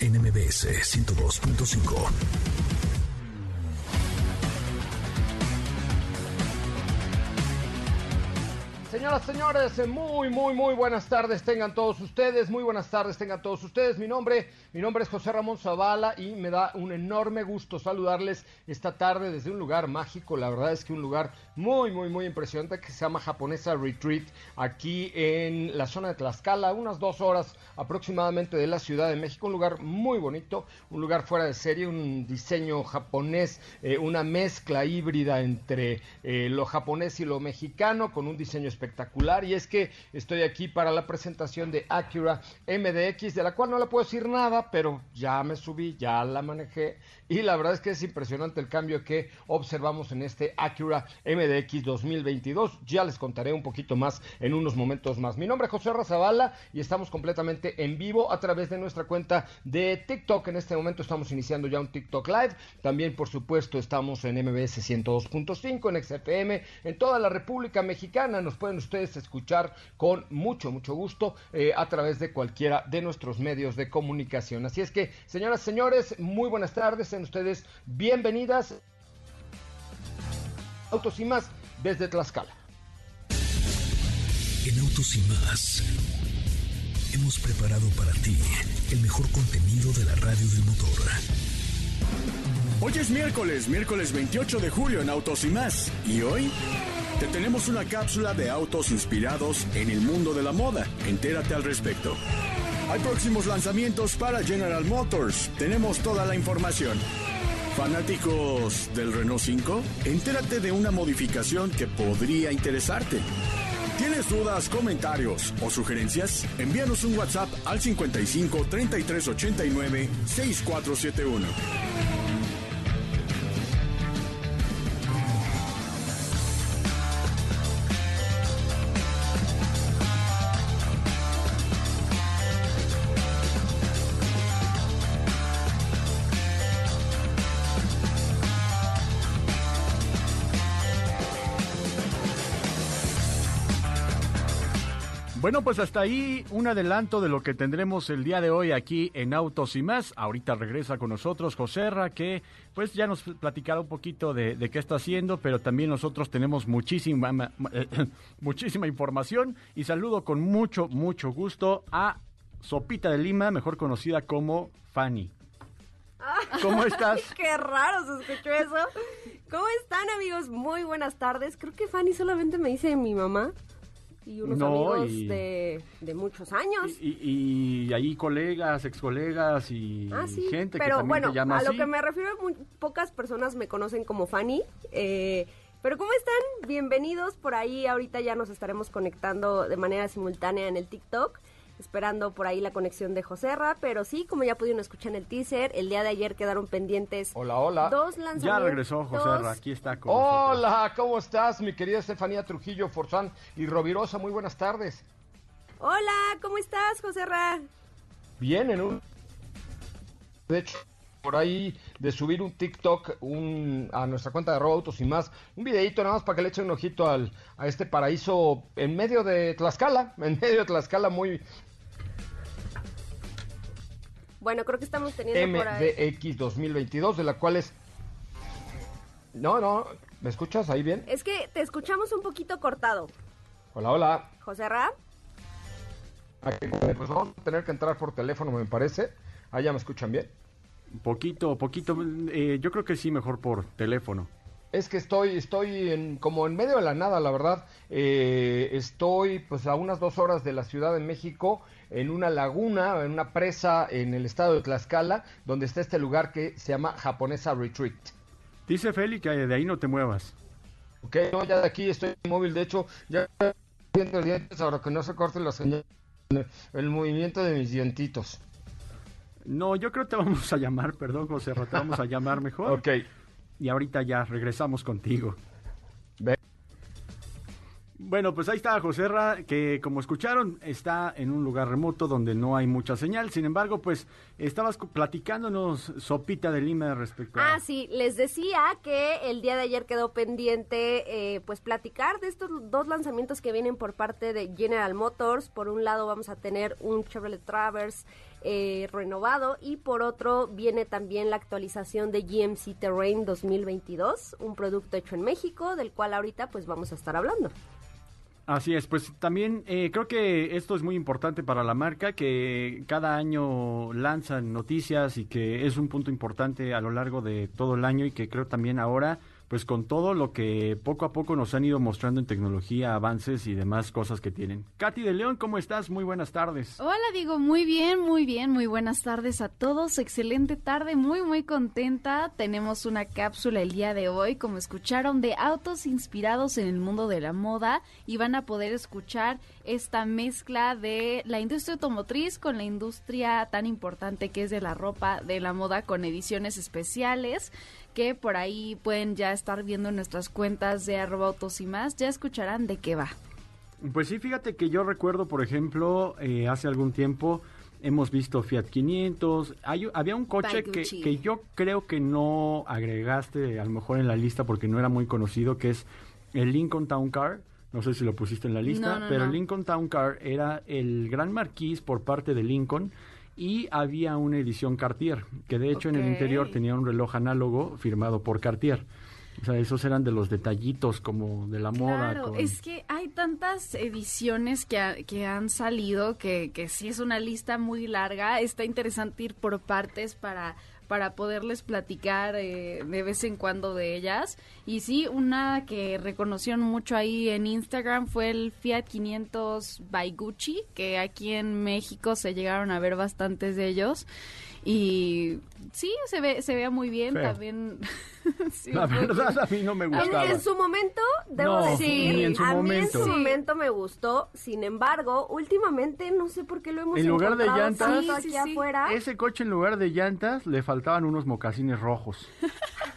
NMBS 102.5. Señoras, señores, muy, muy, muy buenas tardes tengan todos ustedes, muy buenas tardes tengan todos ustedes. Mi nombre, mi nombre es José Ramón Zavala y me da un enorme gusto saludarles esta tarde desde un lugar mágico. La verdad es que un lugar muy, muy, muy impresionante que se llama Japonesa Retreat, aquí en la zona de Tlaxcala, unas dos horas aproximadamente de la Ciudad de México. Un lugar muy bonito, un lugar fuera de serie, un diseño japonés, eh, una mezcla híbrida entre eh, lo japonés y lo mexicano, con un diseño espectacular y es que estoy aquí para la presentación de Acura MDX, de la cual no le puedo decir nada, pero ya me subí, ya la manejé y la verdad es que es impresionante el cambio que observamos en este Acura MDX 2022. Ya les contaré un poquito más en unos momentos más. Mi nombre es José Razabala y estamos completamente en vivo a través de nuestra cuenta de TikTok. En este momento estamos iniciando ya un TikTok Live. También, por supuesto, estamos en MBS 102.5, en XFM, en toda la República Mexicana. Nos pueden ustedes escuchar con mucho, mucho gusto eh, a través de cualquiera de nuestros medios de comunicación. Así es que, señoras, señores, muy buenas tardes ustedes bienvenidas. Autos y más desde Tlaxcala. En Autos y más hemos preparado para ti el mejor contenido de la radio del motor. Hoy es miércoles, miércoles 28 de julio en Autos y más. Y hoy te tenemos una cápsula de autos inspirados en el mundo de la moda. Entérate al respecto. Hay próximos lanzamientos para General Motors. Tenemos toda la información. Fanáticos del Renault 5, entérate de una modificación que podría interesarte. ¿Tienes dudas, comentarios o sugerencias? Envíanos un WhatsApp al 55 33 89 6471. Bueno, pues hasta ahí un adelanto de lo que tendremos el día de hoy aquí en Autos y más. Ahorita regresa con nosotros Joserra, que pues ya nos platicará un poquito de, qué está haciendo, pero también nosotros tenemos muchísima, muchísima información y saludo con mucho, mucho gusto a Sopita de Lima, mejor conocida como Fanny. ¿Cómo estás? Qué raro se escuchó eso. ¿Cómo están amigos? Muy buenas tardes. Creo que Fanny solamente me dice mi mamá y unos amigos De, muchos años. Y, ahí colegas, ex colegas y ah, gente pero, que también bueno, te llama a lo que me refiero, muy, pocas personas me conocen como Fanny. Eh, pero ¿cómo están? Bienvenidos por ahí. Ahorita ya nos estaremos conectando de manera simultánea en el TikTok esperando por ahí la conexión de Joserra, pero sí, como ya pudieron escuchar en el teaser, el día de ayer quedaron pendientes hola, hola. dos lanzamientos. Ya regresó Joserra, aquí está con Hola, ¿cómo estás, mi querida Estefanía Trujillo Forzán y Rovirosa? Muy buenas tardes. Hola, ¿cómo estás, Joserra? Bien, en un... De hecho, por ahí de subir un TikTok un, a nuestra cuenta de Autos y más, un videito nada más para que le echen un ojito al, a este paraíso en medio de Tlaxcala, en medio de Tlaxcala muy, bueno, creo que estamos teniendo MDX 2022, de la cual es... No, no, ¿me escuchas ahí bien? Es que te escuchamos un poquito cortado. Hola, hola. José Ra. Pues vamos a tener que entrar por teléfono, me parece. ¿Allá me escuchan bien? Poquito, poquito. Eh, yo creo que sí, mejor por teléfono. Es que estoy, estoy en, como en medio de la nada, la verdad. Eh, estoy pues a unas dos horas de la Ciudad de México, en una laguna, en una presa en el estado de Tlaxcala, donde está este lugar que se llama Japonesa Retreat. Dice Feli que de ahí no te muevas. Ok, no, ya de aquí estoy móvil, de hecho, ya viendo dientes ahora que no se corte la señal, el movimiento de mis dientitos. No, yo creo que te vamos a llamar, perdón, José, te vamos a llamar mejor. Ok. Y ahorita ya regresamos contigo. Bueno, pues ahí está José Ra, que como escucharon, está en un lugar remoto donde no hay mucha señal. Sin embargo, pues estabas platicándonos, Sopita de Lima, respecto a... Ah, sí, les decía que el día de ayer quedó pendiente, eh, pues platicar de estos dos lanzamientos que vienen por parte de General Motors. Por un lado vamos a tener un Chevrolet Traverse eh, renovado y por otro viene también la actualización de GMC Terrain 2022, un producto hecho en México, del cual ahorita pues vamos a estar hablando. Así es, pues también eh, creo que esto es muy importante para la marca, que cada año lanzan noticias y que es un punto importante a lo largo de todo el año y que creo también ahora pues con todo lo que poco a poco nos han ido mostrando en tecnología, avances y demás cosas que tienen. Katy de León, ¿cómo estás? Muy buenas tardes. Hola, digo, muy bien, muy bien, muy buenas tardes a todos. Excelente tarde, muy, muy contenta. Tenemos una cápsula el día de hoy, como escucharon, de autos inspirados en el mundo de la moda y van a poder escuchar esta mezcla de la industria automotriz con la industria tan importante que es de la ropa, de la moda, con ediciones especiales que por ahí pueden ya estar viendo nuestras cuentas de arroba autos y más, ya escucharán de qué va. Pues sí, fíjate que yo recuerdo, por ejemplo, eh, hace algún tiempo hemos visto Fiat 500, Hay, había un coche que, que, yo creo que no agregaste a lo mejor en la lista porque no era muy conocido, que es el Lincoln Town Car. No sé si lo pusiste en la lista, pero el Lincoln Town Car era el gran marquís por parte de Lincoln y había una edición Cartier, que de hecho en el interior tenía un reloj análogo firmado por Cartier. O sea, esos eran de los detallitos como de la moda. Claro, es que hay tantas ediciones que, que han salido que, que sí es una lista muy larga. Está interesante ir por partes para para poderles platicar eh, de vez en cuando de ellas. Y sí, una que reconocieron mucho ahí en Instagram fue el Fiat 500 by que aquí en México se llegaron a ver bastantes de ellos. Y sí, se ve, se ve muy bien también. la verdad, a mí no me gustaba. En su momento, debo decir, a mí en su momento me gustó. Sin embargo, últimamente no sé por qué lo hemos En lugar de llantas, aquí afuera. ese coche en lugar de llantas le faltaban unos mocasines rojos.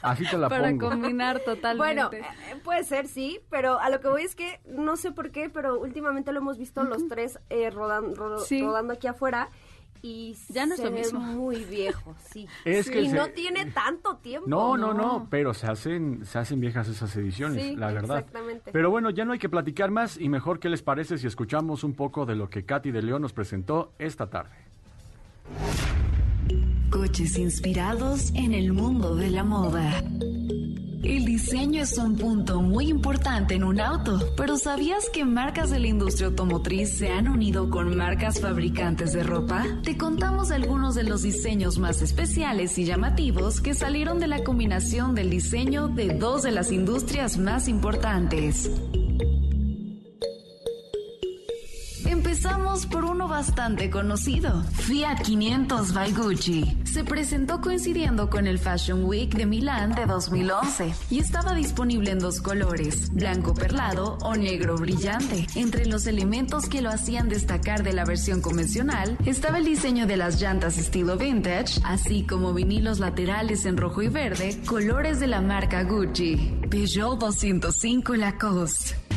Así te la Para combinar totalmente. Bueno, eh, puede ser, sí, pero a lo que voy es que no sé por qué, pero últimamente lo hemos visto los tres eh, rodando aquí afuera y ya no es muy viejo, sí. y no tiene tanto tiempo. No, no, no, pero se hacen, se hacen viejas esas ediciones, la verdad. Exactamente. Pero bueno, ya no hay que platicar más y mejor qué les parece si escuchamos un poco de lo que Katy de León nos presentó esta tarde. Coches inspirados en el mundo de la moda. El diseño es un punto muy importante en un auto, pero ¿sabías que marcas de la industria automotriz se han unido con marcas fabricantes de ropa? Te contamos algunos de los diseños más especiales y llamativos que salieron de la combinación del diseño de dos de las industrias más importantes. Empezamos por uno bastante conocido, Fiat 500 by Gucci. Se presentó coincidiendo con el Fashion Week de Milán de 2011 y estaba disponible en dos colores, blanco perlado o negro brillante. Entre los elementos que lo hacían destacar de la versión convencional estaba el diseño de las llantas estilo vintage, así como vinilos laterales en rojo y verde, colores de la marca Gucci. Peugeot 205 Lacoste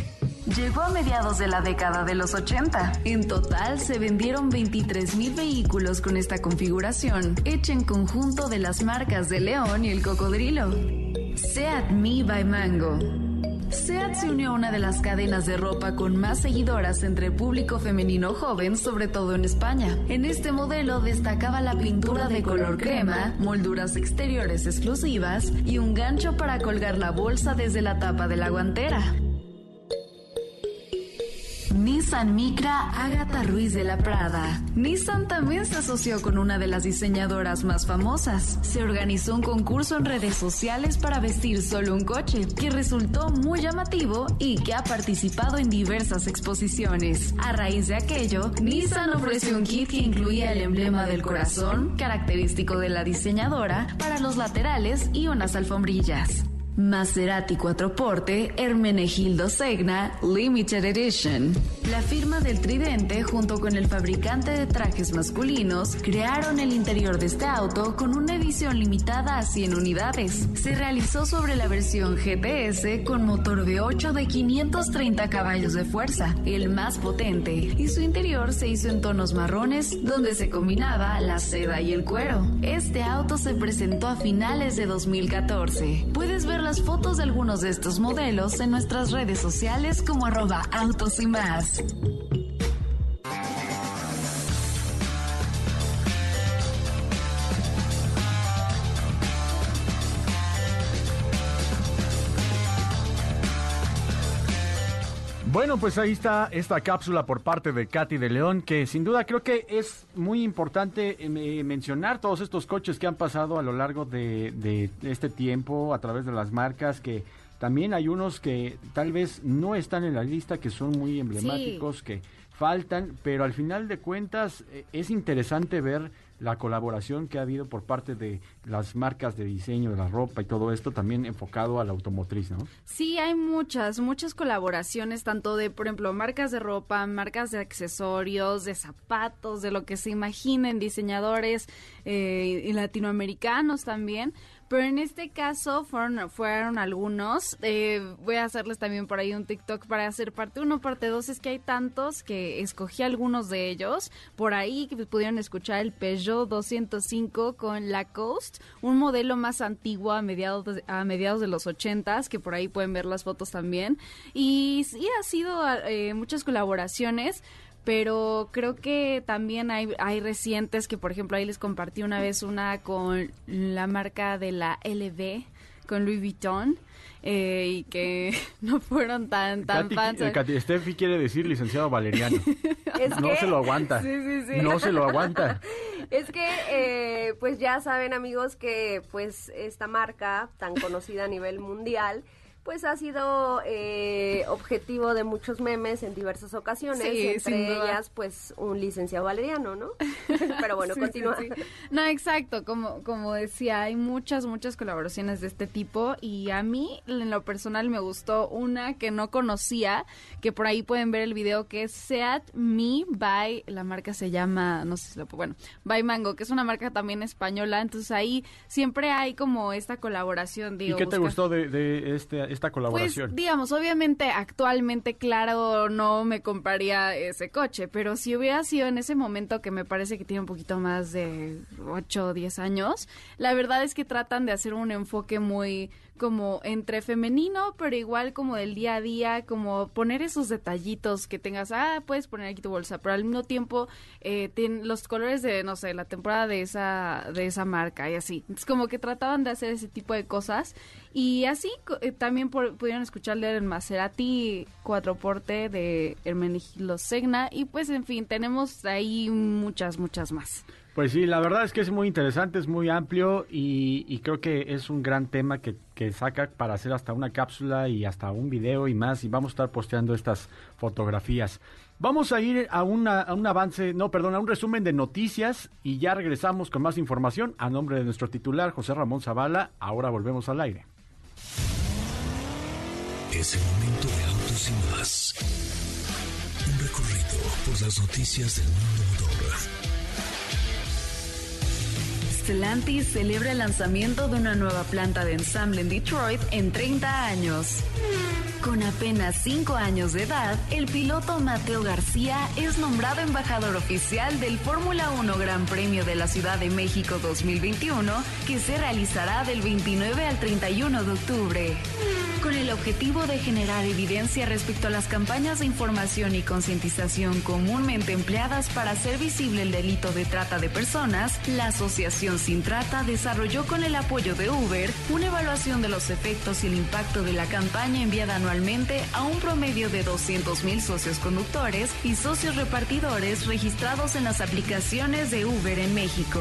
llegó a mediados de la década de los 80. En total se vendieron 23.000 vehículos con esta configuración, hecha en conjunto de las marcas de León y el Cocodrilo. Seat Me by Mango. Seat se unió a una de las cadenas de ropa con más seguidoras entre el público femenino joven, sobre todo en España. En este modelo destacaba la pintura de color crema, molduras exteriores exclusivas y un gancho para colgar la bolsa desde la tapa de la guantera. Nissan Micra Agatha Ruiz de la Prada. Nissan también se asoció con una de las diseñadoras más famosas. Se organizó un concurso en redes sociales para vestir solo un coche, que resultó muy llamativo y que ha participado en diversas exposiciones. A raíz de aquello, Nissan ofreció un kit que incluía el emblema del corazón, característico de la diseñadora, para los laterales y unas alfombrillas. Maserati Quattroporte Hermenegildo Segna Limited Edition. La firma del Tridente junto con el fabricante de trajes masculinos crearon el interior de este auto con una edición limitada a 100 unidades. Se realizó sobre la versión GTS con motor V8 de 530 caballos de fuerza, el más potente, y su interior se hizo en tonos marrones donde se combinaba la seda y el cuero. Este auto se presentó a finales de 2014. Puedes ver las fotos de algunos de estos modelos en nuestras redes sociales como arroba autos y más. Bueno, pues ahí está esta cápsula por parte de Katy de León, que sin duda creo que es muy importante eh, mencionar todos estos coches que han pasado a lo largo de, este tiempo a través de las marcas, que también hay unos que tal vez no están en la lista, que son muy emblemáticos, que faltan, pero al final de cuentas eh, es interesante ver la colaboración que ha habido por parte de las marcas de diseño de la ropa y todo esto también enfocado a la automotriz, ¿no? Sí, hay muchas, muchas colaboraciones, tanto de, por ejemplo, marcas de ropa, marcas de accesorios, de zapatos, de lo que se imaginen, diseñadores eh, latinoamericanos también, pero en este caso fueron, fueron algunos. Eh, voy a hacerles también por ahí un TikTok para hacer parte uno, parte dos. Es que hay tantos que escogí algunos de ellos. Por ahí que pudieron escuchar el Peugeot 205 con Lacoste, un modelo más antiguo a mediados de, a mediados de los 80 que por ahí pueden ver las fotos también. Y sí, ha sido eh, muchas colaboraciones pero creo que también hay, hay recientes que, por ejemplo, ahí les compartí una vez una con la marca de la LV, con Louis Vuitton. Eh, y que no fueron tan tan fans. Steffi quiere decir licenciado Valeriano. no se lo aguanta. No se lo aguanta. es que, eh, pues ya saben amigos que pues esta marca tan conocida a nivel mundial pues ha sido eh, objetivo de muchos memes en diversas ocasiones, entre ellas pues un licenciado valeriano, ¿no? Pero bueno, continúa. no, exacto, como, como decía, hay muchas, muchas colaboraciones de este tipo y a mí en lo personal me gustó una que no conocía, que por ahí pueden ver el video que es Seat Me by, la marca se llama, no sé si lo, bueno, by Mango, que es una marca también española, entonces ahí siempre hay como esta colaboración, digo. ¿Y qué te gustó de, de este esta colaboración? Pues, digamos, obviamente, actualmente, claro, no me compraría ese coche, pero si hubiera sido en ese momento que me parece que tiene un poquito más de 8 o 10 años, la verdad es que tratan de hacer un enfoque muy como entre femenino, pero igual como del día a día, como poner esos detallitos que tengas, ah, puedes poner aquí tu bolsa, pero al mismo tiempo eh, los colores de, no sé, la temporada de esa, de esa marca y así. Es como que trataban de hacer ese tipo de cosas y así eh, también pudieron escucharle el Maserati cuatro porte de Hermenegildo Segna y pues en fin, tenemos ahí muchas, muchas más. Pues sí, la verdad es que es muy interesante, es muy amplio y, creo que es un gran tema que, saca para hacer hasta una cápsula y hasta un video y más y vamos a estar posteando estas fotografías. Vamos a ir a, una, a un avance, no, perdón, a un resumen de noticias y ya regresamos con más información a nombre de nuestro titular José Ramón Zavala. Ahora volvemos al aire. Es el momento de autos y más. Un recorrido por las noticias del mundo Stellantis celebra el lanzamiento de una nueva planta de ensamble en Detroit en 30 años. Con apenas 5 años de edad, el piloto Mateo García es nombrado embajador oficial del Fórmula 1 Gran Premio de la Ciudad de México 2021, que se realizará del 29 al 31 de octubre. con el objetivo de generar evidencia respecto a las campañas de información y concientización comúnmente empleadas para hacer visible el delito de trata de personas, la Asociación Sin Trata desarrolló con el apoyo de Uber una evaluación de los efectos y el impacto de la campaña enviada anualmente a un promedio de 200.000 socios conductores y socios repartidores registrados en las aplicaciones de Uber en México.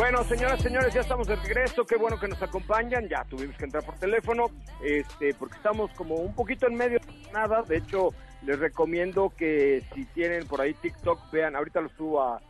Bueno, señoras, señores, ya estamos de regreso. Qué bueno que nos acompañan. Ya tuvimos que entrar por teléfono, este, porque estamos como un poquito en medio de nada. De hecho, les recomiendo que si tienen por ahí TikTok, vean. Ahorita lo subo a,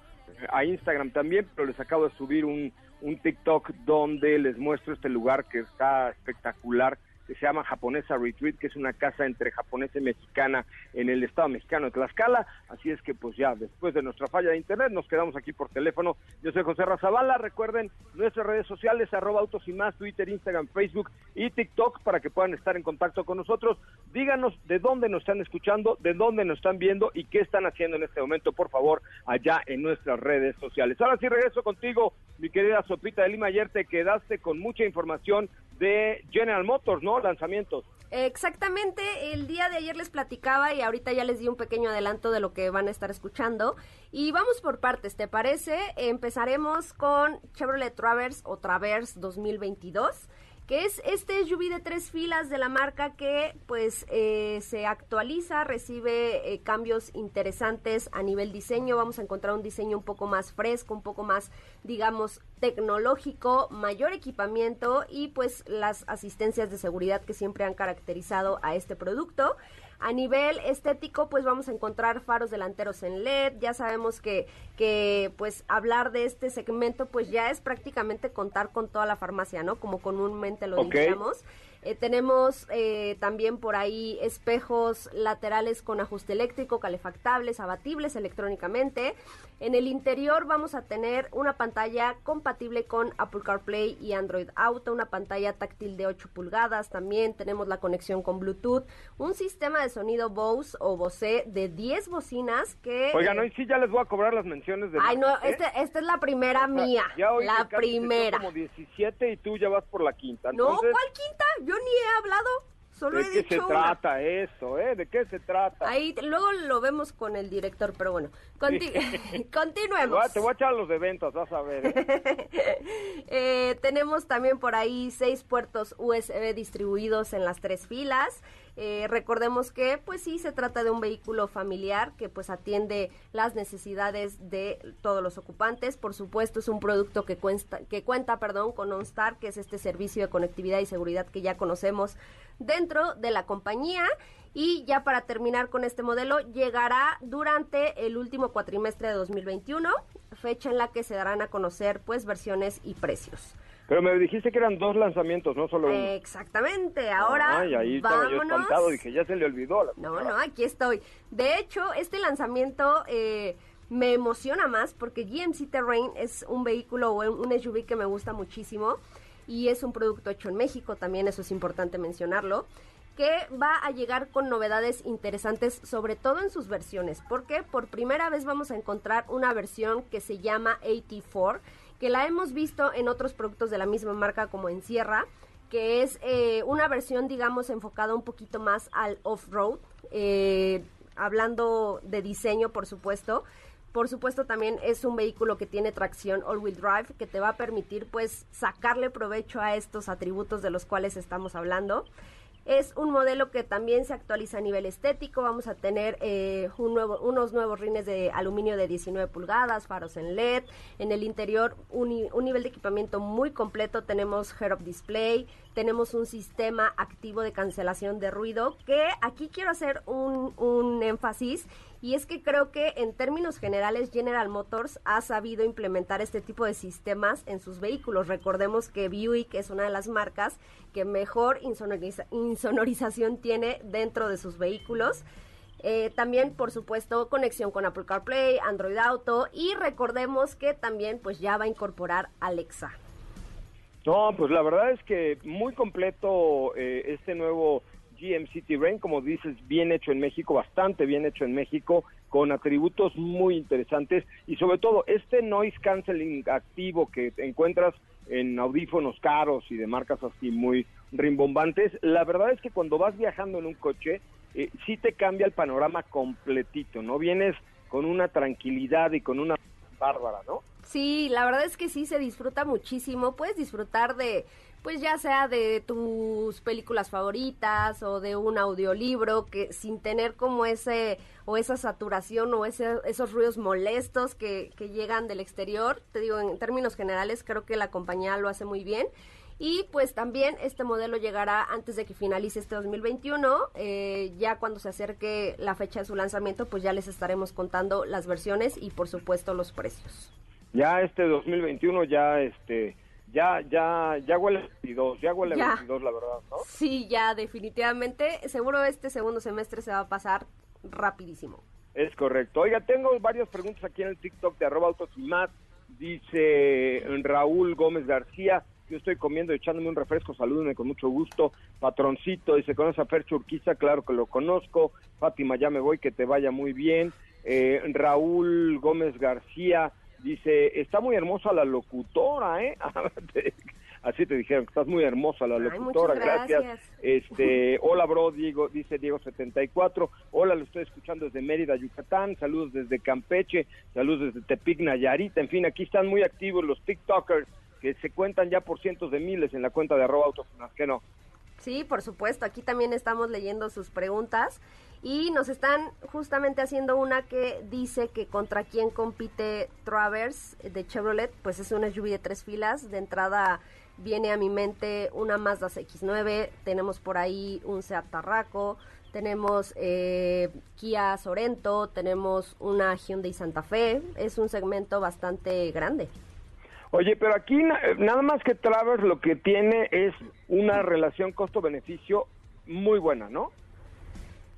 a Instagram también, pero les acabo de subir un, un TikTok donde les muestro este lugar que está espectacular se llama Japonesa Retreat, que es una casa entre japonesa y mexicana en el estado mexicano de Tlaxcala. Así es que pues ya después de nuestra falla de internet nos quedamos aquí por teléfono. Yo soy José Razabala, recuerden nuestras redes sociales, arroba autos y más, Twitter, Instagram, Facebook y TikTok para que puedan estar en contacto con nosotros. Díganos de dónde nos están escuchando, de dónde nos están viendo y qué están haciendo en este momento, por favor, allá en nuestras redes sociales. Ahora sí regreso contigo, mi querida Sopita de Lima. Ayer te quedaste con mucha información de General Motors, ¿no? Lanzamientos. Exactamente, el día de ayer les platicaba y ahorita ya les di un pequeño adelanto de lo que van a estar escuchando. Y vamos por partes, ¿te parece? Empezaremos con Chevrolet Traverse o Traverse 2022 que es este SUV de tres filas de la marca que pues eh, se actualiza, recibe eh, cambios interesantes a nivel diseño, vamos a encontrar un diseño un poco más fresco, un poco más digamos tecnológico, mayor equipamiento y pues las asistencias de seguridad que siempre han caracterizado a este producto. A nivel estético, pues vamos a encontrar faros delanteros en LED. Ya sabemos que, que pues hablar de este segmento, pues ya es prácticamente contar con toda la farmacia, ¿no? Como comúnmente lo Ok. Eh, tenemos eh, también por ahí espejos laterales con ajuste eléctrico, calefactables, abatibles electrónicamente. En el interior vamos a tener una pantalla compatible con Apple CarPlay y Android Auto, una pantalla táctil de 8 pulgadas. También tenemos la conexión con Bluetooth, un sistema de sonido Bose o Bose de 10 bocinas que... Oigan, eh, hoy sí ya les voy a cobrar las menciones de... Ay, no, marca, ¿eh? este, esta es la primera O sea, mía, ya hoy la primera. como 17 y tú ya vas por la quinta. No, ¿cuál quinta? Yo ni he hablado, solo ¿De he qué dicho se una. trata eso, eh? ¿De qué se trata? Ahí luego lo vemos con el director, pero bueno, conti- Te voy, continuemos. a, te voy a echar los de ventas, vas a ver. ¿eh? Eh, tenemos también por ahí seis puertos USB distribuidos en las tres filas. Eh, recordemos que, pues sí, se trata de un vehículo familiar que pues atiende las necesidades de todos los ocupantes. Por supuesto, es un producto que cuenta, que cuenta, perdón, con OnStar, que es este servicio de conectividad y seguridad que ya conocemos dentro de la compañía. Y ya para terminar con este modelo, llegará durante el último cuatrimestre de 2021, fecha en la que se darán a conocer pues versiones y precios. Pero me dijiste que eran dos lanzamientos, no solo uno. Exactamente, ahora Ay, ahí estaba yo vámonos. espantado, dije, ya se le olvidó. la No, no, aquí estoy. De hecho, este lanzamiento eh, me emociona más porque GMC Terrain es un vehículo o un SUV que me gusta muchísimo y es un producto hecho en México, también eso es importante mencionarlo que va a llegar con novedades interesantes, sobre todo en sus versiones, porque por primera vez vamos a encontrar una versión que se llama AT4, que la hemos visto en otros productos de la misma marca como en Sierra, que es eh, una versión, digamos, enfocada un poquito más al off-road, eh, hablando de diseño, por supuesto. Por supuesto, también es un vehículo que tiene tracción all-wheel drive, que te va a permitir, pues, sacarle provecho a estos atributos de los cuales estamos hablando. Es un modelo que también se actualiza a nivel estético. Vamos a tener eh, un nuevo, unos nuevos rines de aluminio de 19 pulgadas, faros en LED. En el interior, un, un nivel de equipamiento muy completo. Tenemos head-up display, tenemos un sistema activo de cancelación de ruido. Que aquí quiero hacer un, un énfasis y es que creo que en términos generales General Motors ha sabido implementar este tipo de sistemas en sus vehículos. Recordemos que Buick es una de las marcas que mejor insonorización tiene dentro de sus vehículos. Eh, también, por supuesto, conexión con Apple CarPlay, Android Auto y recordemos que también pues ya va a incorporar Alexa. No, pues la verdad es que muy completo eh, este nuevo GM City Rain, como dices, bien hecho en México, bastante bien hecho en México, con atributos muy interesantes y sobre todo este noise canceling activo que encuentras en audífonos caros y de marcas así muy rimbombantes, la verdad es que cuando vas viajando en un coche, eh, sí te cambia el panorama completito, ¿no? Vienes con una tranquilidad y con una bárbara, ¿no? Sí, la verdad es que sí se disfruta muchísimo. Puedes disfrutar de pues ya sea de tus películas favoritas o de un audiolibro que sin tener como ese o esa saturación o ese, esos ruidos molestos que, que llegan del exterior. Te digo, en términos generales creo que la compañía lo hace muy bien. Y pues también este modelo llegará antes de que finalice este 2021. Eh, ya cuando se acerque la fecha de su lanzamiento, pues ya les estaremos contando las versiones y por supuesto los precios. Ya este 2021 ya este ya, ya, ya huele 22, ya huele 22, la verdad, ¿no? Sí, ya, definitivamente. Seguro este segundo semestre se va a pasar rapidísimo. Es correcto. Oiga, tengo varias preguntas aquí en el TikTok de arroba autos y más. Dice Raúl Gómez García, yo estoy comiendo y echándome un refresco, salúdenme con mucho gusto. Patroncito, dice, ¿conoce a Fer Churquiza? Claro que lo conozco. Fátima, ya me voy, que te vaya muy bien. Eh, Raúl Gómez García, Dice, está muy hermosa la locutora, ¿eh? Así te dijeron, estás muy hermosa la locutora, gracias. Este, hola bro, Diego, dice Diego 74. Hola, lo estoy escuchando desde Mérida, Yucatán. Saludos desde Campeche, saludos desde Tepic, Nayarit. En fin, aquí están muy activos los TikTokers que se cuentan ya por cientos de miles en la cuenta de arroba que no. Sí, por supuesto. Aquí también estamos leyendo sus preguntas y nos están justamente haciendo una que dice que contra quién compite Travers de Chevrolet, pues es una SUV de tres filas. De entrada viene a mi mente una Mazda X9, tenemos por ahí un Seat Tarraco, tenemos eh, Kia Sorento, tenemos una Hyundai Santa Fe. Es un segmento bastante grande. Oye, pero aquí nada más que Travers lo que tiene es una relación costo-beneficio muy buena, ¿no?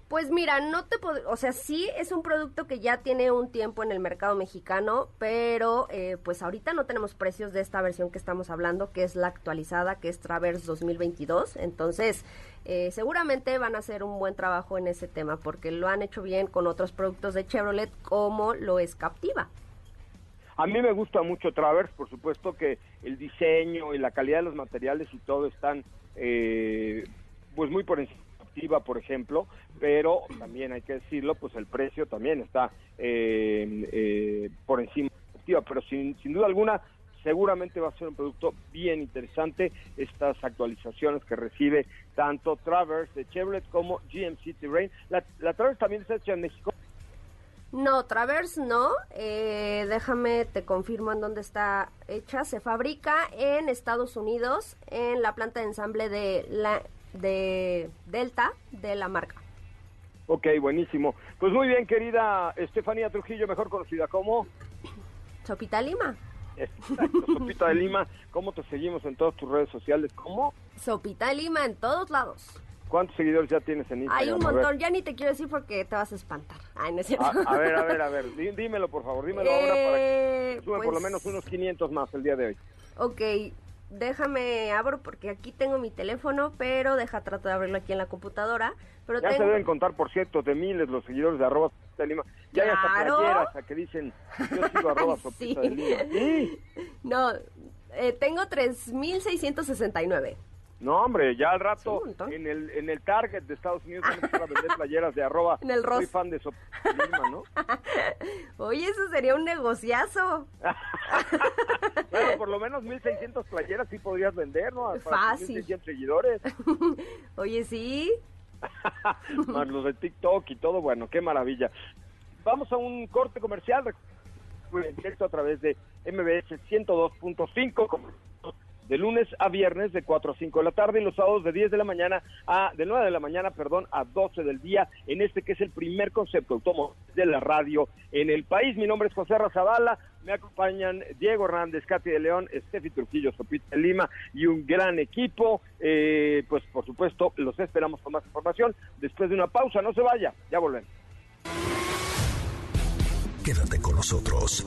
Pues mira, no te o sea, sí es un producto que ya tiene un tiempo en el mercado mexicano, pero eh, pues ahorita no tenemos precios de esta versión que estamos hablando, que es la actualizada, que es Travers 2022. Entonces, eh, seguramente van a hacer un buen trabajo en ese tema, porque lo han hecho bien con otros productos de Chevrolet, como lo es Captiva. A mí me gusta mucho Travers, por supuesto que el diseño y la calidad de los materiales y todo están eh, pues muy por encima por ejemplo, pero también hay que decirlo, pues el precio también está eh, eh, por encima de pero sin, sin duda alguna seguramente va a ser un producto bien interesante estas actualizaciones que recibe tanto Travers de Chevrolet como GMC Terrain. La, la Travers también está hecha en México. No, Travers no. Eh, déjame, te confirmo en dónde está hecha. Se fabrica en Estados Unidos, en la planta de ensamble de la de Delta de la marca. Ok, buenísimo. Pues muy bien, querida Estefanía Trujillo, mejor conocida como... Sopita Lima. Exacto, Sopita de Lima. ¿Cómo te seguimos en todas tus redes sociales? ¿Cómo? Sopita Lima en todos lados. ¿Cuántos seguidores ya tienes en Instagram? Hay un montón, ya ni te quiero decir porque te vas a espantar. Ay, no es cierto. A, ver, a ver, a ver, dímelo por favor, dímelo ahora para que eh, sube por lo pues menos unos 500 más el día de hoy. Ok, déjame abro porque aquí tengo mi teléfono, pero deja trato de abrirlo aquí en la computadora. Pero ya se deben contar por cientos de miles los seguidores de arroba de Lima. Ya hay hasta playeras a que dicen yo sigo arroba sí. de Lima. ¿Sí? No, eh, tengo 3.669. No, hombre, ya al rato en el en el Target de Estados Unidos van a empezar a vender playeras de arroba. En el Soy fan de Lima, ¿no? Oye, eso sería un negociazo. bueno, por lo menos 1600 playeras sí podrías vender, ¿no? Para Fácil. 1600 seguidores. Oye, sí. Más los de TikTok y todo, bueno, qué maravilla. Vamos a un corte comercial en directo a través de MBS 102.5 de lunes a viernes de 4 a 5 de la tarde y los sábados de 10 de la mañana a de 9 de la mañana, perdón, a 12 del día en este que es el primer concepto automóvil de la radio en el país. Mi nombre es José Razabala, me acompañan Diego Hernández, Katy de León, Estefi Trujillo, Sopita de Lima y un gran equipo. Eh, pues por supuesto los esperamos con más información después de una pausa. No se vaya, ya volvemos. Quédate con nosotros.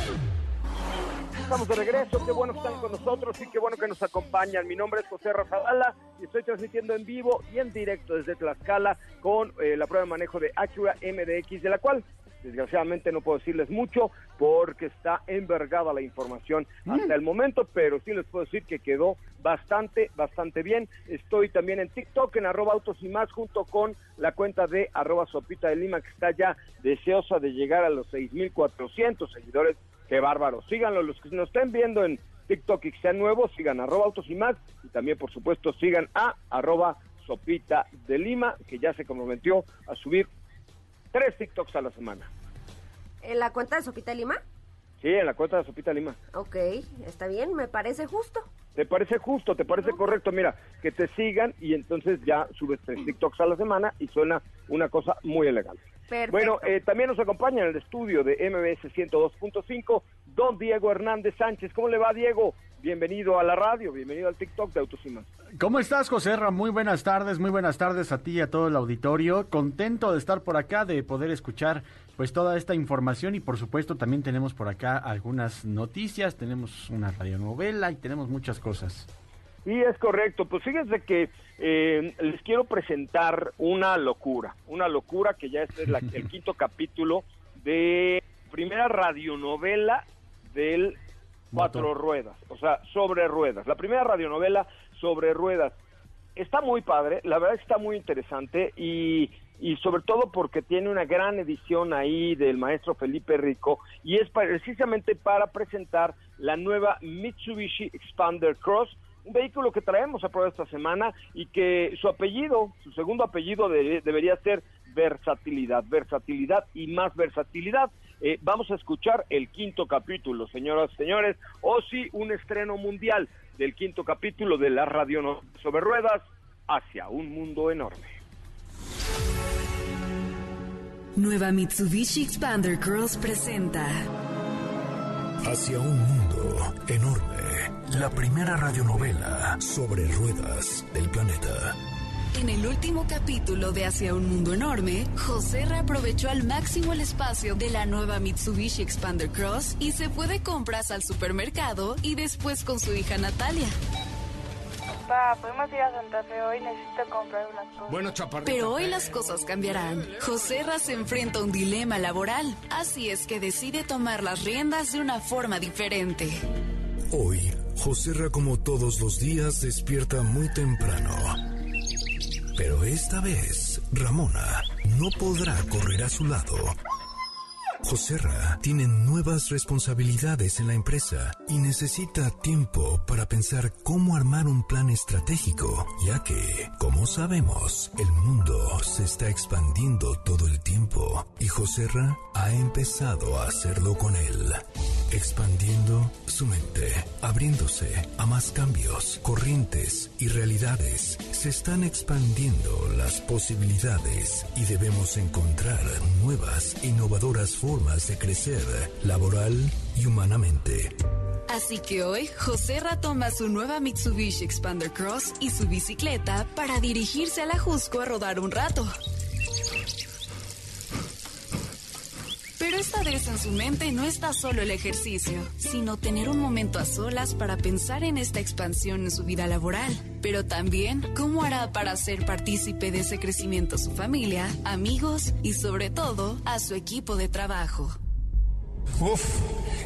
estamos de regreso. Qué bueno que están con nosotros y qué bueno que nos acompañan. Mi nombre es José Razabala y estoy transmitiendo en vivo y en directo desde Tlaxcala con eh, la prueba de manejo de Acura MDX, de la cual desgraciadamente no puedo decirles mucho porque está envergada la información hasta el momento, pero sí les puedo decir que quedó bastante, bastante bien. Estoy también en TikTok, en arroba autos y más, junto con la cuenta de arroba sopita de Lima, que está ya deseosa de llegar a los 6.400 seguidores Qué bárbaro. Síganlo, los que nos estén viendo en TikTok y que sean nuevos, sigan arroba autos y más. Y también, por supuesto, sigan a arroba sopita de Lima, que ya se comprometió a subir tres TikToks a la semana. ¿En la cuenta de Sopita de Lima? Sí, en la cuenta de Sopita Lima. Ok, está bien, me parece justo. ¿Te parece justo? ¿Te parece correcto? Mira, que te sigan y entonces ya subes tres TikToks a la semana y suena una cosa muy elegante. Bueno, eh, también nos acompaña en el estudio de MBS 102.5 don Diego Hernández Sánchez. ¿Cómo le va, Diego? Bienvenido a la radio, bienvenido al TikTok de Autos ¿Cómo estás, José Muy buenas tardes, muy buenas tardes a ti y a todo el auditorio. Contento de estar por acá, de poder escuchar pues toda esta información y por supuesto también tenemos por acá algunas noticias, tenemos una radionovela y tenemos muchas cosas. Y es correcto, pues fíjense que eh, les quiero presentar una locura, una locura que ya es el quinto capítulo de primera radionovela del Cuatro Ruedas, o sea, sobre ruedas. La primera radionovela sobre ruedas. Está muy padre, la verdad está muy interesante y, y sobre todo porque tiene una gran edición ahí del maestro Felipe Rico y es precisamente para presentar la nueva Mitsubishi Expander Cross un vehículo que traemos a prueba esta semana y que su apellido, su segundo apellido debería ser versatilidad, versatilidad y más versatilidad. Eh, vamos a escuchar el quinto capítulo, señoras y señores, o si un estreno mundial del quinto capítulo de la radio sobre ruedas hacia un mundo enorme. Nueva Mitsubishi Expander Cross presenta Hacia un mundo enorme la primera radionovela sobre ruedas del planeta. En el último capítulo de Hacia un Mundo Enorme, José reaprovechó al máximo el espacio de la nueva Mitsubishi Expander Cross y se fue de compras al supermercado y después con su hija Natalia. Papá, podemos ir a Santa Fe hoy, necesito comprar unas cosas. Bueno, Pero hoy las cosas cambiarán. José se enfrenta a un dilema laboral, así es que decide tomar las riendas de una forma diferente. Hoy Joserra como todos los días despierta muy temprano. Pero esta vez, Ramona no podrá correr a su lado Joserra tiene nuevas responsabilidades en la empresa y necesita tiempo para pensar cómo armar un plan estratégico, ya que, como sabemos, el mundo se está expandiendo todo el tiempo y Joserra ha empezado a hacerlo con él, expandiendo su mente, abriéndose a más cambios, corrientes y realidades. Se están expandiendo las posibilidades y debemos encontrar nuevas, innovadoras formas de crecer laboral y humanamente. Así que hoy, José toma su nueva Mitsubishi Expander Cross y su bicicleta para dirigirse a la Jusco a rodar un rato. Pero esta vez en su mente no está solo el ejercicio, sino tener un momento a solas para pensar en esta expansión en su vida laboral, pero también cómo hará para ser partícipe de ese crecimiento su familia, amigos y sobre todo a su equipo de trabajo. Uf,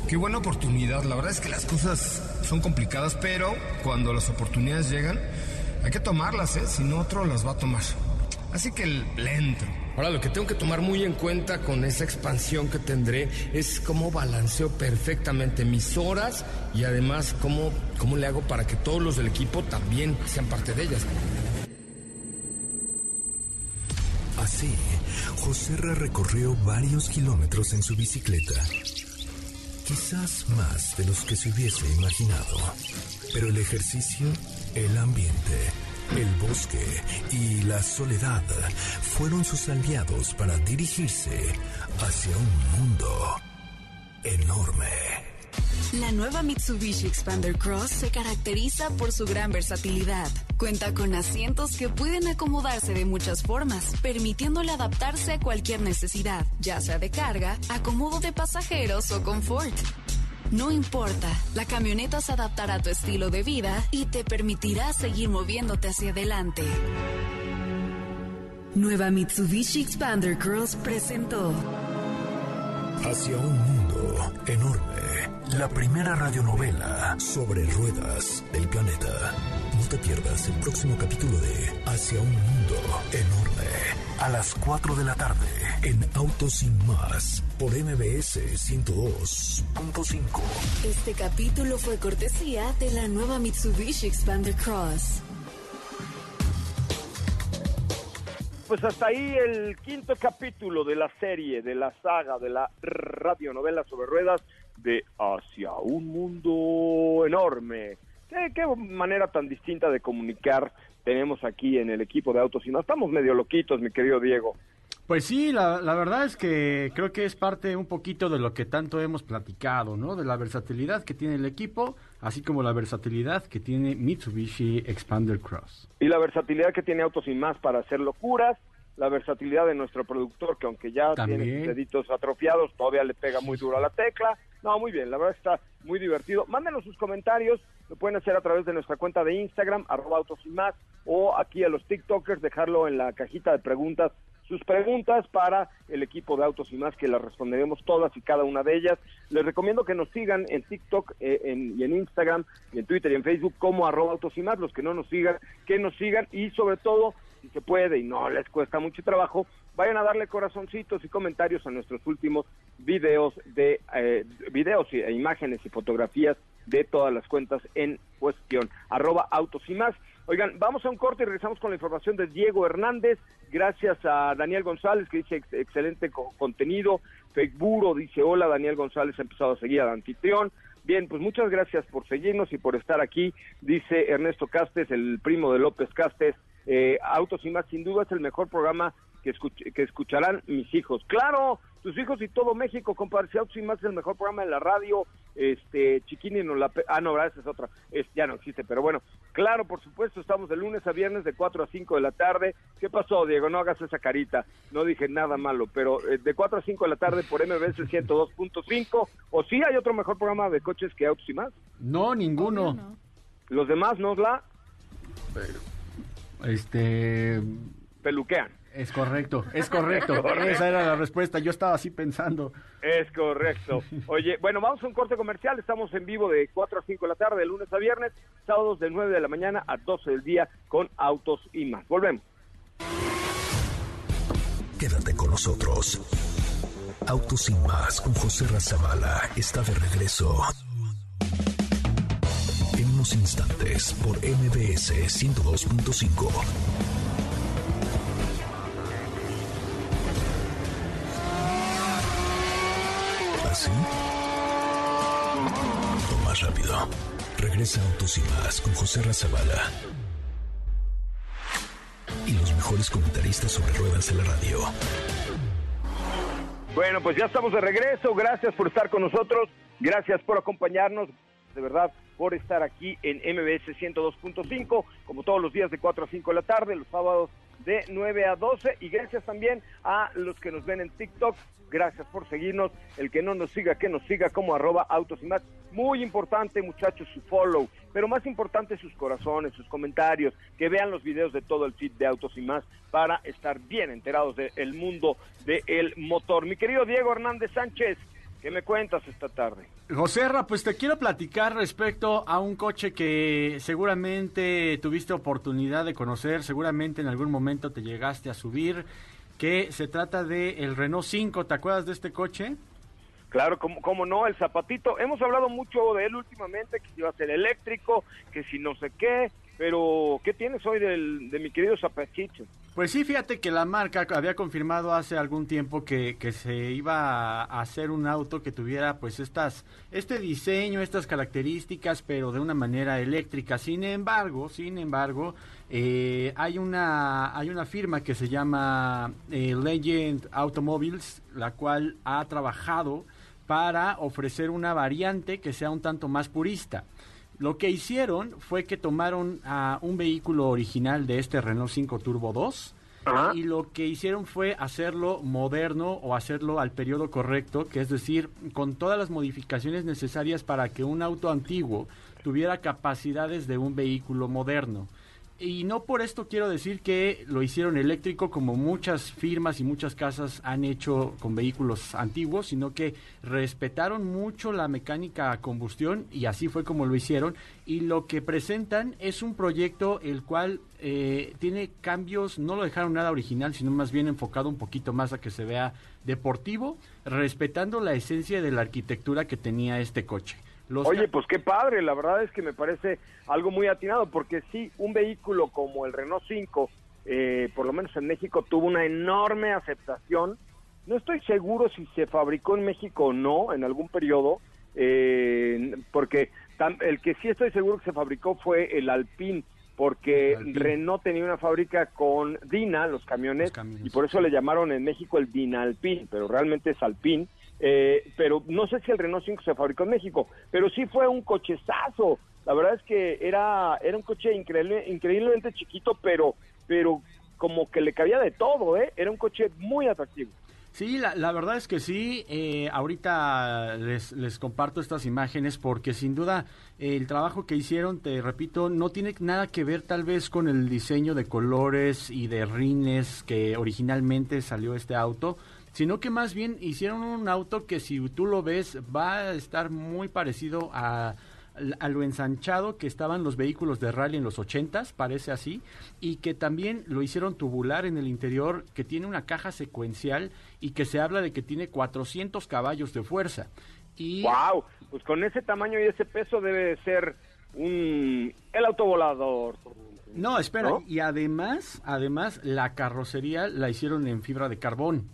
qué buena oportunidad. La verdad es que las cosas son complicadas, pero cuando las oportunidades llegan, hay que tomarlas, ¿eh? Si no, otro las va a tomar. Así que le entro. Ahora, lo que tengo que tomar muy en cuenta con esa expansión que tendré es cómo balanceo perfectamente mis horas y además cómo, cómo le hago para que todos los del equipo también sean parte de ellas. Así, Joserra recorrió varios kilómetros en su bicicleta. Quizás más de los que se hubiese imaginado. Pero el ejercicio, el ambiente, el bosque y la soledad fueron sus aliados para dirigirse hacia un mundo enorme. La nueva Mitsubishi Expander Cross se caracteriza por su gran versatilidad. Cuenta con asientos que pueden acomodarse de muchas formas, permitiéndole adaptarse a cualquier necesidad, ya sea de carga, acomodo de pasajeros o confort. No importa, la camioneta se adaptará a tu estilo de vida y te permitirá seguir moviéndote hacia adelante. Nueva Mitsubishi Expander Cross presentó Hacia un mundo enorme. La primera radionovela sobre ruedas del planeta. No te pierdas el próximo capítulo de Hacia un mundo enorme. A las 4 de la tarde en Autos sin más por MBS 102.5. Este capítulo fue cortesía de la nueva Mitsubishi Expander Cross. Pues hasta ahí el quinto capítulo de la serie, de la saga, de la radionovela sobre ruedas de Hacia un mundo enorme. ¿Qué, qué manera tan distinta de comunicar tenemos aquí en el equipo de Autos y Más. Estamos medio loquitos, mi querido Diego. Pues sí, la, la, verdad es que creo que es parte un poquito de lo que tanto hemos platicado, ¿no? De la versatilidad que tiene el equipo, así como la versatilidad que tiene Mitsubishi Expander Cross. Y la versatilidad que tiene Autos y Más para hacer locuras, la versatilidad de nuestro productor, que aunque ya También. tiene deditos atrofiados, todavía le pega muy duro a la tecla. No, muy bien, la verdad está muy divertido. Mándenos sus comentarios, lo pueden hacer a través de nuestra cuenta de Instagram, arroba autos y más, o aquí a los TikTokers, dejarlo en la cajita de preguntas, sus preguntas para el equipo de Autos y más, que las responderemos todas y cada una de ellas. Les recomiendo que nos sigan en TikTok eh, en, y en Instagram, y en Twitter y en Facebook como arroba autos y más, los que no nos sigan, que nos sigan y sobre todo si se puede y no les cuesta mucho trabajo, vayan a darle corazoncitos y comentarios a nuestros últimos videos de eh, videos e imágenes y fotografías de todas las cuentas en cuestión. Arroba autos y más. Oigan, vamos a un corte y regresamos con la información de Diego Hernández. Gracias a Daniel González, que dice ex excelente co contenido. Facebook dice, hola, Daniel González ha empezado a seguir al anfitrión. Bien, pues muchas gracias por seguirnos y por estar aquí. Dice Ernesto Castes, el primo de López Castes, eh, Autos y más, sin duda es el mejor programa que, escuch que escucharán mis hijos. Claro, tus hijos y todo México, compadre, si Autos y más es el mejor programa de la radio, este, Chiquini no la... Ah, no, esa es otra, es, ya no existe, pero bueno, claro, por supuesto, estamos de lunes a viernes de 4 a 5 de la tarde. ¿Qué pasó, Diego? No hagas esa carita, no dije nada malo, pero eh, de 4 a 5 de la tarde por MBS 102.5, o sí hay otro mejor programa de coches que Autos y más. No, ninguno. no. Los demás nos la Este... peluquean. Es correcto, es correcto. Esa era la respuesta. Yo estaba así pensando. Es correcto. Oye, bueno, vamos a un corte comercial. Estamos en vivo de 4 a 5 de la tarde, de lunes a viernes, sábados de 9 de la mañana a 12 del día con autos y más. Volvemos. Quédate con nosotros. Autos sin más con José Razabala está de regreso. Instantes por MBS 102.5. ¿Así? O más rápido. Regresa Autos y más con José Razabala. Y los mejores comentaristas sobre ruedas en la radio. Bueno, pues ya estamos de regreso. Gracias por estar con nosotros. Gracias por acompañarnos. De verdad, por estar aquí en MBS 102.5, como todos los días de 4 a 5 de la tarde, los sábados de 9 a 12 y gracias también a los que nos ven en TikTok. Gracias por seguirnos. El que no nos siga, que nos siga como arroba autos y más. Muy importante, muchachos, su follow. Pero más importante, sus corazones, sus comentarios. Que vean los videos de todo el feed de Autos y más para estar bien enterados del mundo del motor. Mi querido Diego Hernández Sánchez, ¿qué me cuentas esta tarde? José Ra, pues te quiero platicar respecto a un coche que seguramente tuviste oportunidad de conocer, seguramente en algún momento te llegaste a subir que se trata de el Renault 5. ¿Te acuerdas de este coche? Claro, como, como no, el zapatito. Hemos hablado mucho de él últimamente, que si iba a ser eléctrico, que si no sé qué, pero ¿qué tienes hoy del, de mi querido zapatito? Pues sí, fíjate que la marca había confirmado hace algún tiempo que, que se iba a hacer un auto que tuviera pues estas, este diseño, estas características, pero de una manera eléctrica. Sin embargo, sin embargo, eh, hay, una, hay una firma que se llama eh, Legend Automobiles, la cual ha trabajado para ofrecer una variante que sea un tanto más purista. Lo que hicieron fue que tomaron a un vehículo original de este Renault 5 Turbo 2 y lo que hicieron fue hacerlo moderno o hacerlo al periodo correcto, que es decir, con todas las modificaciones necesarias para que un auto antiguo tuviera capacidades de un vehículo moderno. Y no por esto quiero decir que lo hicieron eléctrico como muchas firmas y muchas casas han hecho con vehículos antiguos, sino que respetaron mucho la mecánica a combustión y así fue como lo hicieron. Y lo que presentan es un proyecto el cual eh, tiene cambios, no lo dejaron nada original, sino más bien enfocado un poquito más a que se vea deportivo, respetando la esencia de la arquitectura que tenía este coche. Oye, pues qué padre, la verdad es que me parece algo muy atinado, porque sí, un vehículo como el Renault 5, eh, por lo menos en México, tuvo una enorme aceptación. No estoy seguro si se fabricó en México o no en algún periodo, eh, porque el que sí estoy seguro que se fabricó fue el Alpine, porque Renault tenía una fábrica con Dina, los camiones, y por eso le llamaron en México el Dina Alpine, pero realmente es Alpine eh, pero no sé si el Renault 5 se fabricó en México, pero sí fue un cochezazo. La verdad es que era, era un coche increíble, increíblemente chiquito, pero, pero como que le cabía de todo, ¿eh? Era un coche muy atractivo. Sí, la, verdad es que sí. Eh, ahorita les, les, comparto estas imágenes porque sin duda el trabajo que hicieron, te repito, no tiene nada que ver tal vez con el diseño de colores y de rines que originalmente salió este auto sino que más bien hicieron un auto que si tú lo ves va a estar muy parecido a, lo ensanchado que estaban los vehículos de rally en los ochentas, parece así, y que también lo hicieron tubular en el interior, que tiene una caja secuencial y que se habla de que tiene 400 caballos de fuerza. Y... ¡Wow! Pues con ese tamaño y ese peso debe ser un... el autovolador. No, espera, y además, además la carrocería la hicieron en fibra de carbón.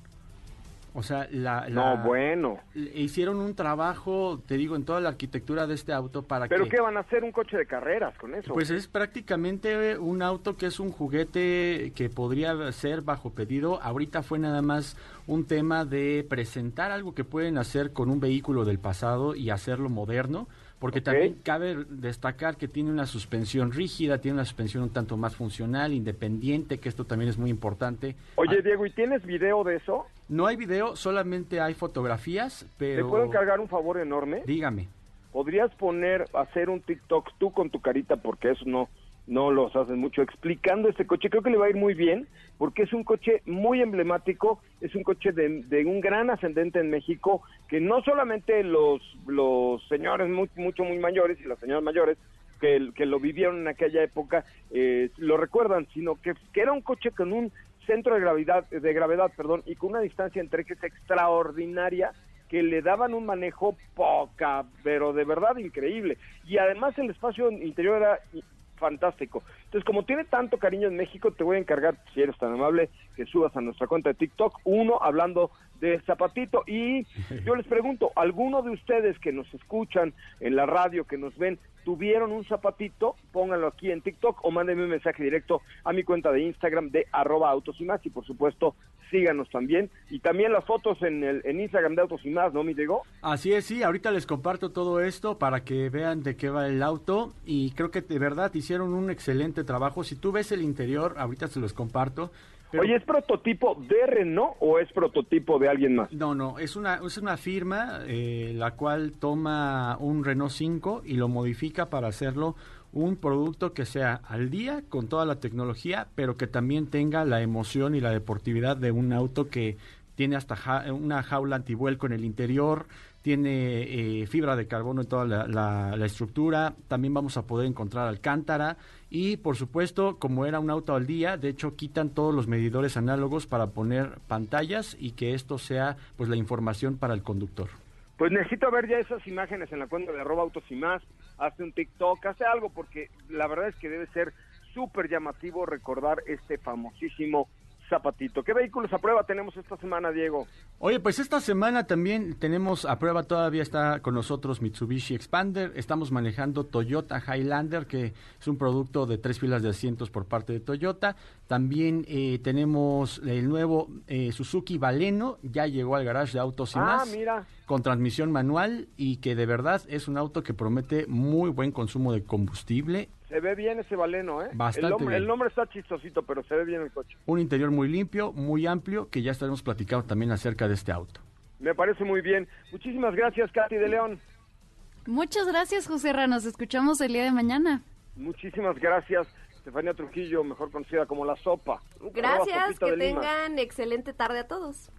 O sea, la, No, bueno. Hicieron un trabajo, te digo, en toda la arquitectura de este auto para ¿Pero que... qué van a hacer un coche de carreras con eso? Pues es prácticamente un auto que es un juguete que podría ser bajo pedido. Ahorita fue nada más un tema de presentar algo que pueden hacer con un vehículo del pasado y hacerlo moderno porque también cabe destacar que tiene una suspensión rígida, tiene una suspensión un tanto más funcional, independiente, que esto también es muy importante. Oye, ah. Diego, ¿y tienes video de eso? No hay video, solamente hay fotografías, pero... ¿Te puedo encargar un favor enorme? Dígame. ¿Podrías poner, hacer un TikTok tú con tu carita, porque eso no, no los hacen mucho, explicando este coche. Creo que le va a ir muy bien porque es un coche muy emblemático, es un coche de, un gran ascendente en México que no solamente los, los señores muy, mucho, muy mayores y las señoras mayores que, que lo vivieron en aquella época eh, lo recuerdan, sino que, que era un coche con un centro de gravedad, de gravedad perdón, y con una distancia entre ejes extraordinaria que le daban un manejo poca, pero de verdad increíble. Y además el espacio interior era fantástico. Entonces, como tiene tanto cariño en México, te voy a encargar, si eres tan amable, que subas a nuestra cuenta de TikTok, uno hablando de Zapatito. Y yo les pregunto, ¿alguno de ustedes que nos escuchan en la radio, que nos ven, tuvieron un zapatito, pónganlo aquí en TikTok o mándenme un mensaje directo a mi cuenta de Instagram de arroba autos y más. Y por supuesto síganos también. Y también las fotos en el en Instagram de autos y más, ¿no, mi Diego? Así es, sí, ahorita les comparto todo esto para que vean de qué va el auto. Y creo que de verdad hicieron un excelente trabajo. Si tú ves el interior, ahorita se los comparto. Oye, ¿es prototipo de Renault o es prototipo de alguien más? No, no, es una, es una firma eh, la cual toma un Renault 5 y lo modifica para hacerlo un producto que sea al día con toda la tecnología, pero que también tenga la emoción y la deportividad de un auto que tiene hasta una jaula antivuelco en el interior, tiene eh, fibra de carbono en toda la, estructura, también vamos a poder encontrar alcántara y por supuesto, como era un auto al día, de hecho quitan todos los medidores análogos para poner pantallas y que esto sea pues la información para el conductor. Pues necesito ver ya esas imágenes en la cuenta de arroba autos y más, hace un TikTok, hace algo porque la verdad es que debe ser súper llamativo recordar este famosísimo zapatito. ¿Qué vehículos a prueba tenemos esta semana, Diego? Oye, pues esta semana también tenemos a prueba, todavía está con nosotros Mitsubishi Expander, estamos manejando Toyota Highlander, que es un producto de tres filas de asientos por parte de Toyota. También eh, tenemos el nuevo eh, Suzuki Baleno, ya llegó al garage de autos y ah, más. mira. Con transmisión manual y que de verdad es un auto que promete muy buen consumo de combustible se ve bien ese baleno, ¿eh? Bastante el, nombre, bien. el nombre está chistosito, pero se ve bien el coche. Un interior muy limpio, muy amplio, que ya estaremos platicando también acerca de este auto. Me parece muy bien. Muchísimas gracias, Katy de León. Muchas gracias, José Ra. Nos escuchamos el día de mañana. Muchísimas gracias, Estefania Trujillo, mejor conocida como La Sopa. Gracias, que tengan excelente tarde a todos.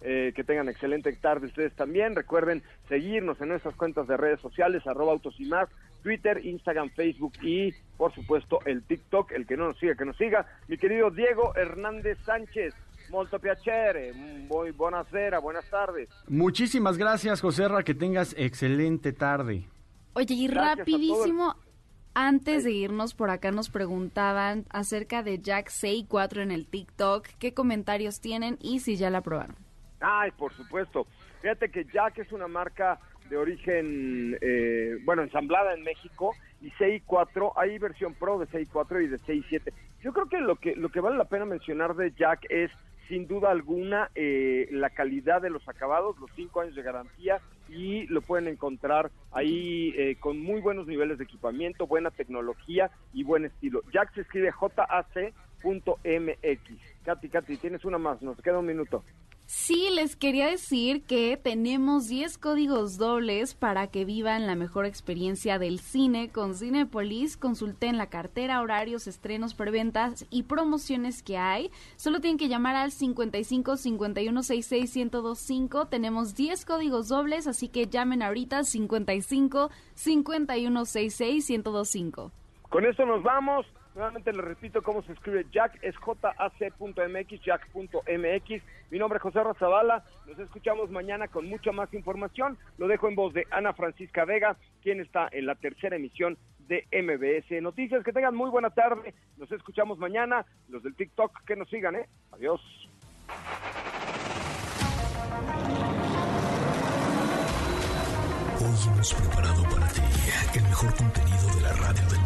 Eh, que tengan excelente tarde ustedes también. Recuerden seguirnos en nuestras cuentas de redes sociales, arroba autos y más, Twitter, Instagram, Facebook y, por supuesto, el TikTok. El que no nos siga, que nos siga. Mi querido Diego Hernández Sánchez. Molto piacere, muy buonasera, buenas tardes. Muchísimas gracias, José Ra, que tengas excelente tarde. Oye, y rapidísimo, antes de irnos por acá nos preguntaban acerca de Jack 64 en el TikTok, qué comentarios tienen y si ya la probaron. Ay, por supuesto. Fíjate que Jack es una marca de origen, eh, bueno, ensamblada en México y CI4, hay versión Pro de CI4 y de CI7. Yo creo que lo que lo que vale la pena mencionar de Jack es sin duda alguna eh, la calidad de los acabados, los cinco años de garantía y lo pueden encontrar ahí eh, con muy buenos niveles de equipamiento, buena tecnología y buen estilo. Jack se escribe JAC.mx. Katy, Katy, tienes una más, nos queda un minuto. Sí, les quería decir que tenemos 10 códigos dobles para que vivan la mejor experiencia del cine con Cinepolis. Consulten la cartera, horarios, estrenos, preventas y promociones que hay. Solo tienen que llamar al 55 51 66 1025. Tenemos 10 códigos dobles, así que llamen ahorita 55 51 66 1025. Con esto nos vamos. Nuevamente le repito cómo se escribe Jack, es jac.mx, jack.mx. Mi nombre es José Razabala, nos escuchamos mañana con mucha más información. Lo dejo en voz de Ana Francisca Vega, quien está en la tercera emisión de MBS Noticias. Que tengan muy buena tarde, nos escuchamos mañana. Los del TikTok, que nos sigan, ¿eh? Adiós. Hoy hemos preparado para ti el mejor contenido de la radio del